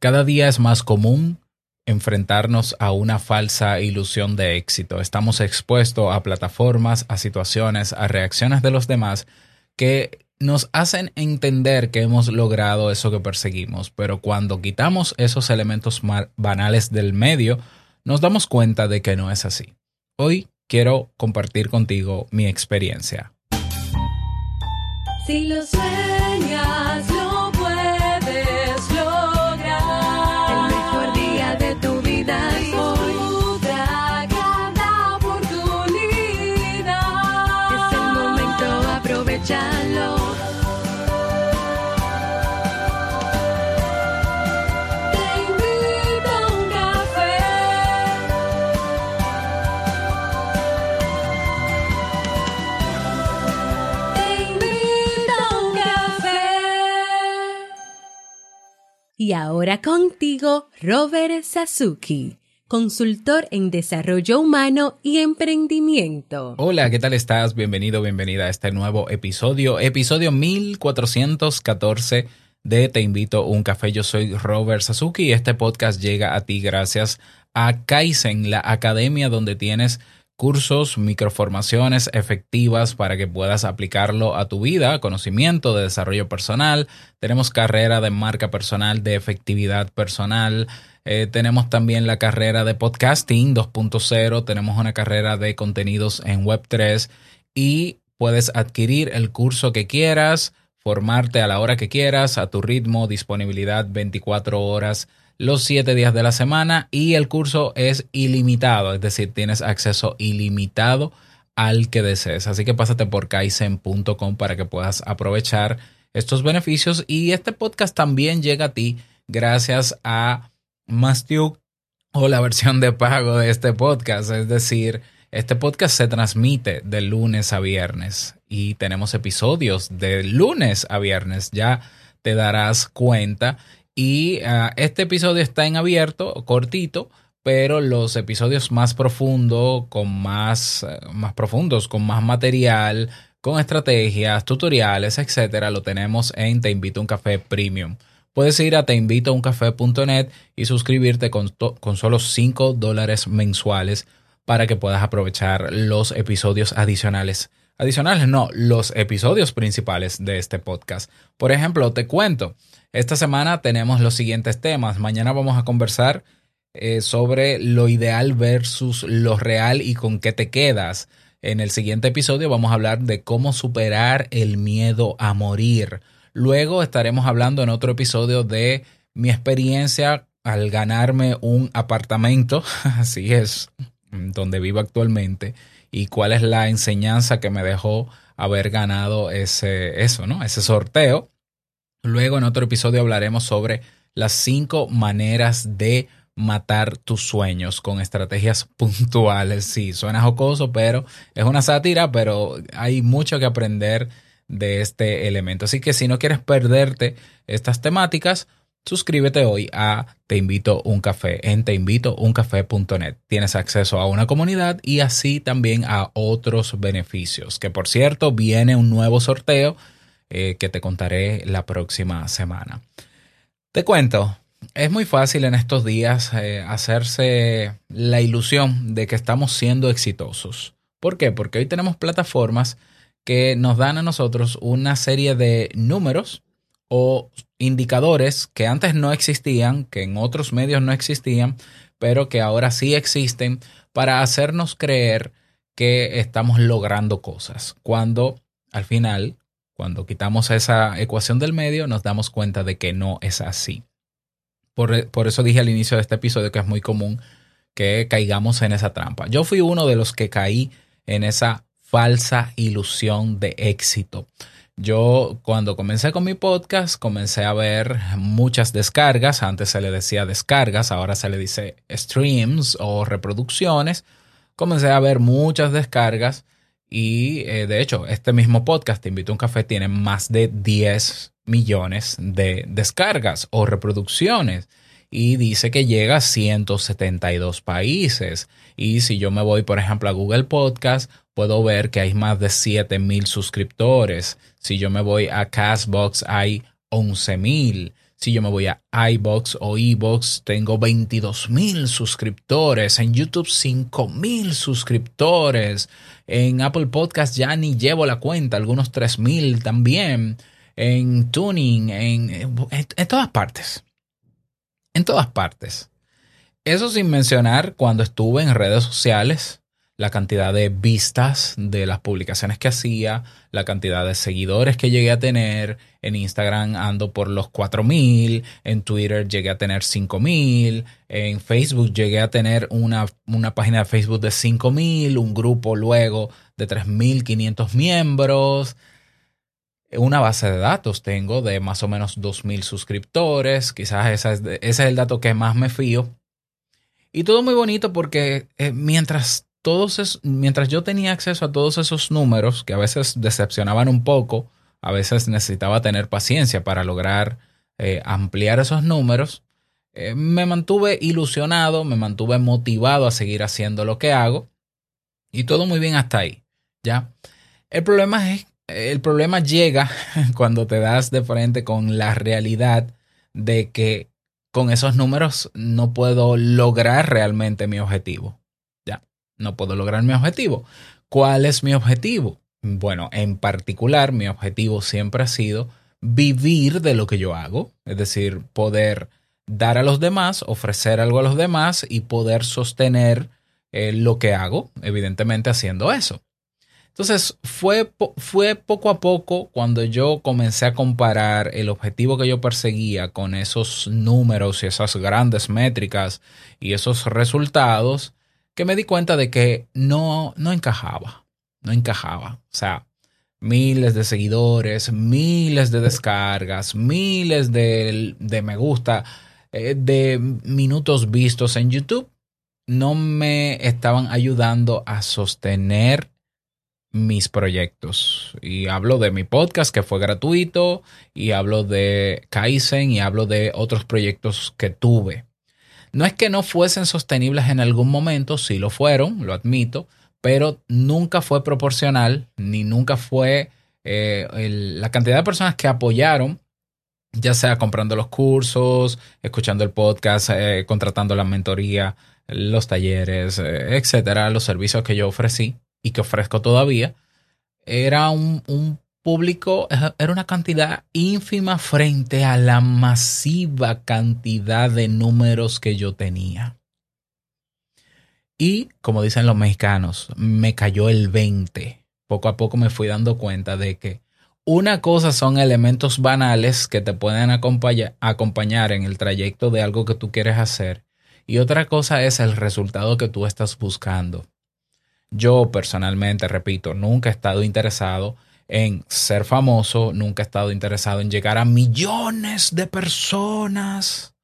Cada día es más común enfrentarnos a una falsa ilusión de éxito. Estamos expuestos a plataformas, a situaciones, a reacciones de los demás que nos hacen entender que hemos logrado eso que perseguimos, pero cuando quitamos esos elementos banales del medio, nos damos cuenta de que no es así. Hoy quiero compartir contigo mi experiencia. Si lo sueñas, Y ahora contigo, Robert Sasuki, consultor en desarrollo humano y emprendimiento. Hola, ¿qué tal estás? Bienvenido, bienvenida a este nuevo episodio, episodio 1414 de Te invito a un café. Yo soy Robert Sasuki y este podcast llega a ti gracias a Kaizen, la academia donde tienes cursos, microformaciones efectivas para que puedas aplicarlo a tu vida, conocimiento de desarrollo personal, tenemos carrera de marca personal, de efectividad personal, eh, tenemos también la carrera de podcasting 2.0, tenemos una carrera de contenidos en Web3 y puedes adquirir el curso que quieras, formarte a la hora que quieras, a tu ritmo, disponibilidad 24 horas los siete días de la semana y el curso es ilimitado, es decir, tienes acceso ilimitado al que desees. Así que pásate por kaizen.com para que puedas aprovechar estos beneficios y este podcast también llega a ti gracias a Mastiuk o la versión de pago de este podcast, es decir, este podcast se transmite de lunes a viernes y tenemos episodios de lunes a viernes, ya te darás cuenta y ah, este episodio está en abierto, cortito, pero los episodios más profundos, con más, más profundos, con más material, con estrategias, tutoriales, etcétera, lo tenemos en Te Invito a un Café Premium. Puedes ir a teinvitouncafé.net y suscribirte con, con solo 5 dólares mensuales para que puedas aprovechar los episodios adicionales. Adicionales, no, los episodios principales de este podcast. Por ejemplo, te cuento, esta semana tenemos los siguientes temas. Mañana vamos a conversar eh, sobre lo ideal versus lo real y con qué te quedas. En el siguiente episodio vamos a hablar de cómo superar el miedo a morir. Luego estaremos hablando en otro episodio de mi experiencia al ganarme un apartamento, así es, donde vivo actualmente, y cuál es la enseñanza que me dejó haber ganado ese, eso, ¿no? Ese sorteo. Luego en otro episodio hablaremos sobre las cinco maneras de matar tus sueños con estrategias puntuales. Sí, suena jocoso, pero es una sátira, pero hay mucho que aprender de este elemento. Así que si no quieres perderte estas temáticas, suscríbete hoy a Te invito un café en teinvitouncafé.net. Tienes acceso a una comunidad y así también a otros beneficios. Que por cierto, viene un nuevo sorteo eh, que te contaré la próxima semana. Te cuento, es muy fácil en estos días eh, hacerse la ilusión de que estamos siendo exitosos. ¿Por qué? Porque hoy tenemos plataformas que nos dan a nosotros una serie de números o indicadores que antes no existían, que en otros medios no existían, pero que ahora sí existen para hacernos creer que estamos logrando cosas, cuando al final cuando quitamos esa ecuación del medio, nos damos cuenta de que no es así. Por, por, eso dije al inicio de este episodio que es muy común que caigamos en esa trampa. Yo fui uno de los que caí en esa falsa ilusión de éxito. Yo cuando comencé con mi podcast comencé a ver muchas descargas, antes se le decía descargas, ahora se le dice streams o reproducciones. Comencé a ver muchas descargas y eh, de hecho, este mismo podcast, Te invito a un café, tiene más de 10 millones de descargas o reproducciones. Y dice que llega a 172 países. Y si yo me voy, por ejemplo, a Google Podcast, puedo ver que hay más de 7 mil suscriptores. Si yo me voy a Castbox, hay 11 mil. Si yo me voy a iBox o eBox, tengo 22 mil suscriptores. En YouTube, 5 mil suscriptores. En Apple Podcast ya ni llevo la cuenta, algunos 3 mil también. En Tuning, en, en todas partes. En todas partes. Eso sin mencionar cuando estuve en redes sociales, la cantidad de vistas de las publicaciones que hacía, la cantidad de seguidores que llegué a tener. En Instagram ando por los 4000, en Twitter llegué a tener 5000, en Facebook llegué a tener una, una página de Facebook de 5000, un grupo luego de 3500 miembros. Una base de datos tengo de más o menos 2000 suscriptores. Quizás ese es el dato que más me fío y todo muy bonito porque eh, mientras mientras yo tenía acceso a todos esos números, que a veces decepcionaban un poco, a veces necesitaba tener paciencia para lograr eh, ampliar esos números, eh, me mantuve ilusionado, me mantuve motivado a seguir haciendo lo que hago y todo muy bien hasta ahí, ¿ya? El problema es, el problema llega cuando te das de frente con la realidad de que con esos números no puedo lograr realmente mi objetivo. No puedo lograr mi objetivo. ¿Cuál es mi objetivo? Bueno, en particular, mi objetivo siempre ha sido vivir de lo que yo hago, es decir, poder dar a los demás, ofrecer algo a los demás y poder sostener eh, lo que hago, evidentemente haciendo eso. Entonces, fue, fue poco a poco cuando yo comencé a comparar el objetivo que yo perseguía con esos números y esas grandes métricas y esos resultados que me di cuenta de que no, no encajaba, no encajaba. O sea, miles de seguidores, miles de descargas, miles de, de me gusta, eh, de minutos vistos en YouTube, no me estaban ayudando a sostener mis proyectos. Y hablo de mi podcast que fue gratuito, y hablo de Kaizen, y hablo de otros proyectos que tuve. No es que no fuesen sostenibles en algún momento, sí lo fueron, lo admito, pero nunca fue proporcional, ni nunca fue eh, la cantidad de personas que apoyaron, ya sea comprando los cursos, escuchando el podcast, eh, contratando la mentoría, los talleres, eh, etcétera, los servicios que yo ofrecí y que ofrezco todavía, era un, público, era una cantidad ínfima frente a la masiva cantidad de números que yo tenía. Y, como dicen los mexicanos, me cayó el 20. Poco a poco me fui dando cuenta de que una cosa son elementos banales que te pueden acompañar en el trayecto de algo que tú quieres hacer y otra cosa es el resultado que tú estás buscando. Yo personalmente, repito, nunca he estado interesado en ser famoso, nunca he estado interesado en llegar a millones de personas.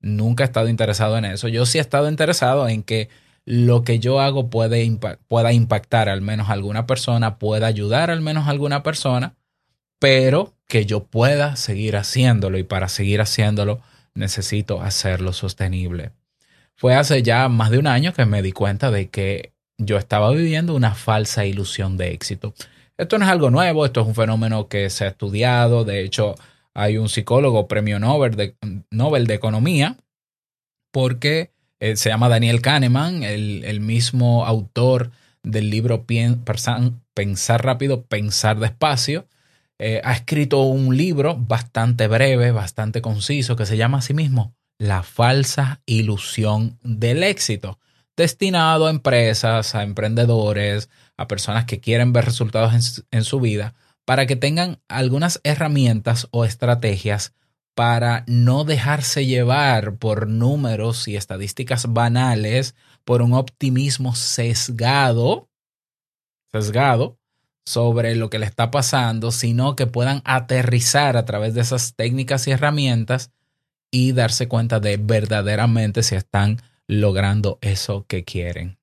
Nunca he estado interesado en eso. Yo sí he estado interesado en que lo que yo hago puede pueda impactar al menos a alguna persona, pueda ayudar al menos a alguna persona, pero que yo pueda seguir haciéndolo y para seguir haciéndolo necesito hacerlo sostenible. Fue hace ya más de un año que me di cuenta de que yo estaba viviendo una falsa ilusión de éxito. Esto no es algo nuevo, esto es un fenómeno que se ha estudiado, de hecho hay un psicólogo premio Nobel de, Nobel de Economía, porque eh, se llama Daniel Kahneman, el, mismo autor del libro Pensar rápido, pensar despacio. Eh, ha escrito un libro bastante breve, bastante conciso, que se llama a sí mismo La falsa ilusión del éxito destinado a empresas, a emprendedores, a personas que quieren ver resultados en, su vida, para que tengan algunas herramientas o estrategias para no dejarse llevar por números y estadísticas banales, por un optimismo sesgado, sesgado sobre lo que le está pasando, sino que puedan aterrizar a través de esas técnicas y herramientas y darse cuenta de verdaderamente si están logrando eso que quieren.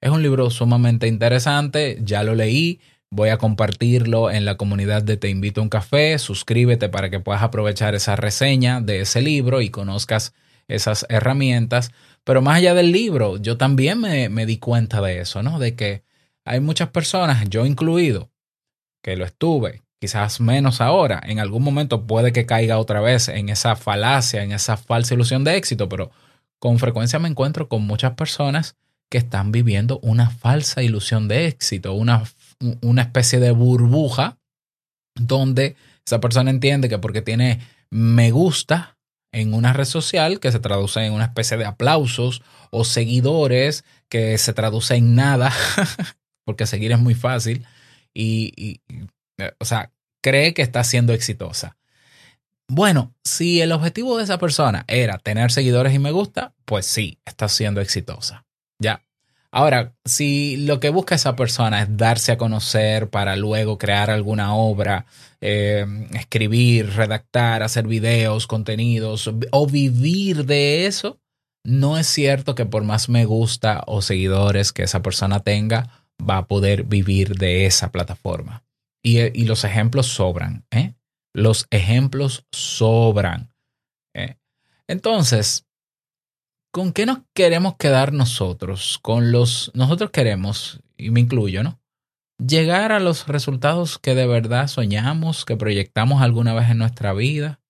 Es un libro sumamente interesante, ya lo leí, voy a compartirlo en la comunidad de Te invito a un café, suscríbete para que puedas aprovechar esa reseña de ese libro y conozcas esas herramientas. Pero más allá del libro, yo también me, me di cuenta de eso, ¿no? De que hay muchas personas, yo incluido, que lo estuve, quizás menos ahora, en algún momento puede que caiga otra vez en esa falacia, en esa falsa ilusión de éxito, pero con frecuencia me encuentro con muchas personas que están viviendo una falsa ilusión de éxito, una, una especie de burbuja donde esa persona entiende que porque tiene me gusta en una red social que se traduce en una especie de aplausos o seguidores que se traduce en nada, porque seguir es muy fácil, y, eh, o sea, cree que está siendo exitosa. Bueno, si el objetivo de esa persona era tener seguidores y me gusta, pues sí, está siendo exitosa. Ya. Ahora, si lo que busca esa persona es darse a conocer para luego crear alguna obra, eh, escribir, redactar, hacer videos, contenidos o vivir de eso, no es cierto que por más me gusta o seguidores que esa persona tenga, va a poder vivir de esa plataforma. Y, los ejemplos sobran, ¿eh? Los ejemplos sobran. ¿eh? Entonces, ¿con qué nos queremos quedar nosotros? Con los, nosotros queremos, y me incluyo, ¿no? Llegar a los resultados que de verdad soñamos, que proyectamos alguna vez en nuestra vida,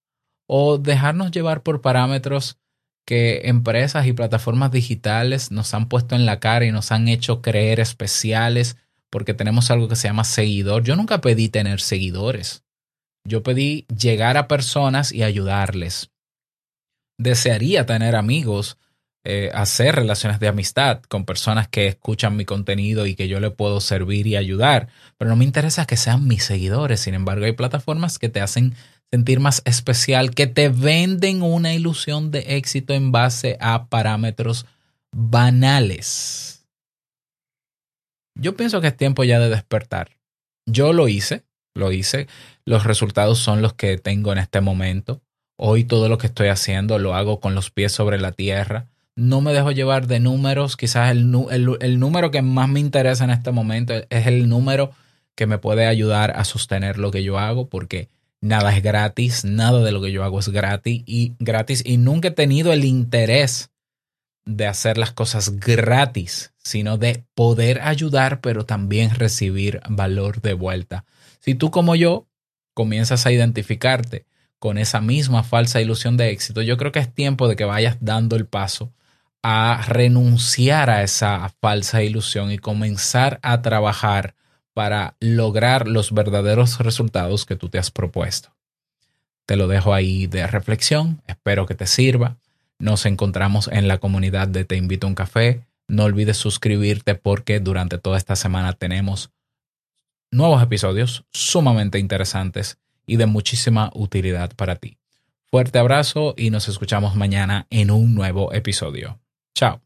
o dejarnos llevar por parámetros que empresas y plataformas digitales nos han puesto en la cara y nos han hecho creer especiales porque tenemos algo que se llama seguidor. Yo nunca pedí tener seguidores. Yo pedí llegar a personas y ayudarles. Desearía tener amigos, eh, hacer relaciones de amistad con personas que escuchan mi contenido y que yo le puedo servir y ayudar, pero no me interesa que sean mis seguidores. Sin embargo, hay plataformas que te hacen sentir más especial, que te venden una ilusión de éxito en base a parámetros banales. Yo pienso que es tiempo ya de despertar. Yo lo hice, lo hice. Los resultados son los que tengo en este momento. Hoy todo lo que estoy haciendo lo hago con los pies sobre la tierra. No me dejo llevar de números. Quizás el, el, número que más me interesa en este momento es el número que me puede ayudar a sostener lo que yo hago porque nada es gratis, nada de lo que yo hago es gratis y gratis y nunca he tenido el interés de hacer las cosas gratis, sino de poder ayudar, pero también recibir valor de vuelta. Si tú como yo comienzas a identificarte con esa misma falsa ilusión de éxito, yo creo que es tiempo de que vayas dando el paso a renunciar a esa falsa ilusión y comenzar a trabajar para lograr los verdaderos resultados que tú te has propuesto. Te lo dejo ahí de reflexión, espero que te sirva. Nos encontramos en la comunidad de Te invito a un café. No olvides suscribirte porque durante toda esta semana tenemos nuevos episodios sumamente interesantes y de muchísima utilidad para ti. Fuerte abrazo y nos escuchamos mañana en un nuevo episodio. Chao.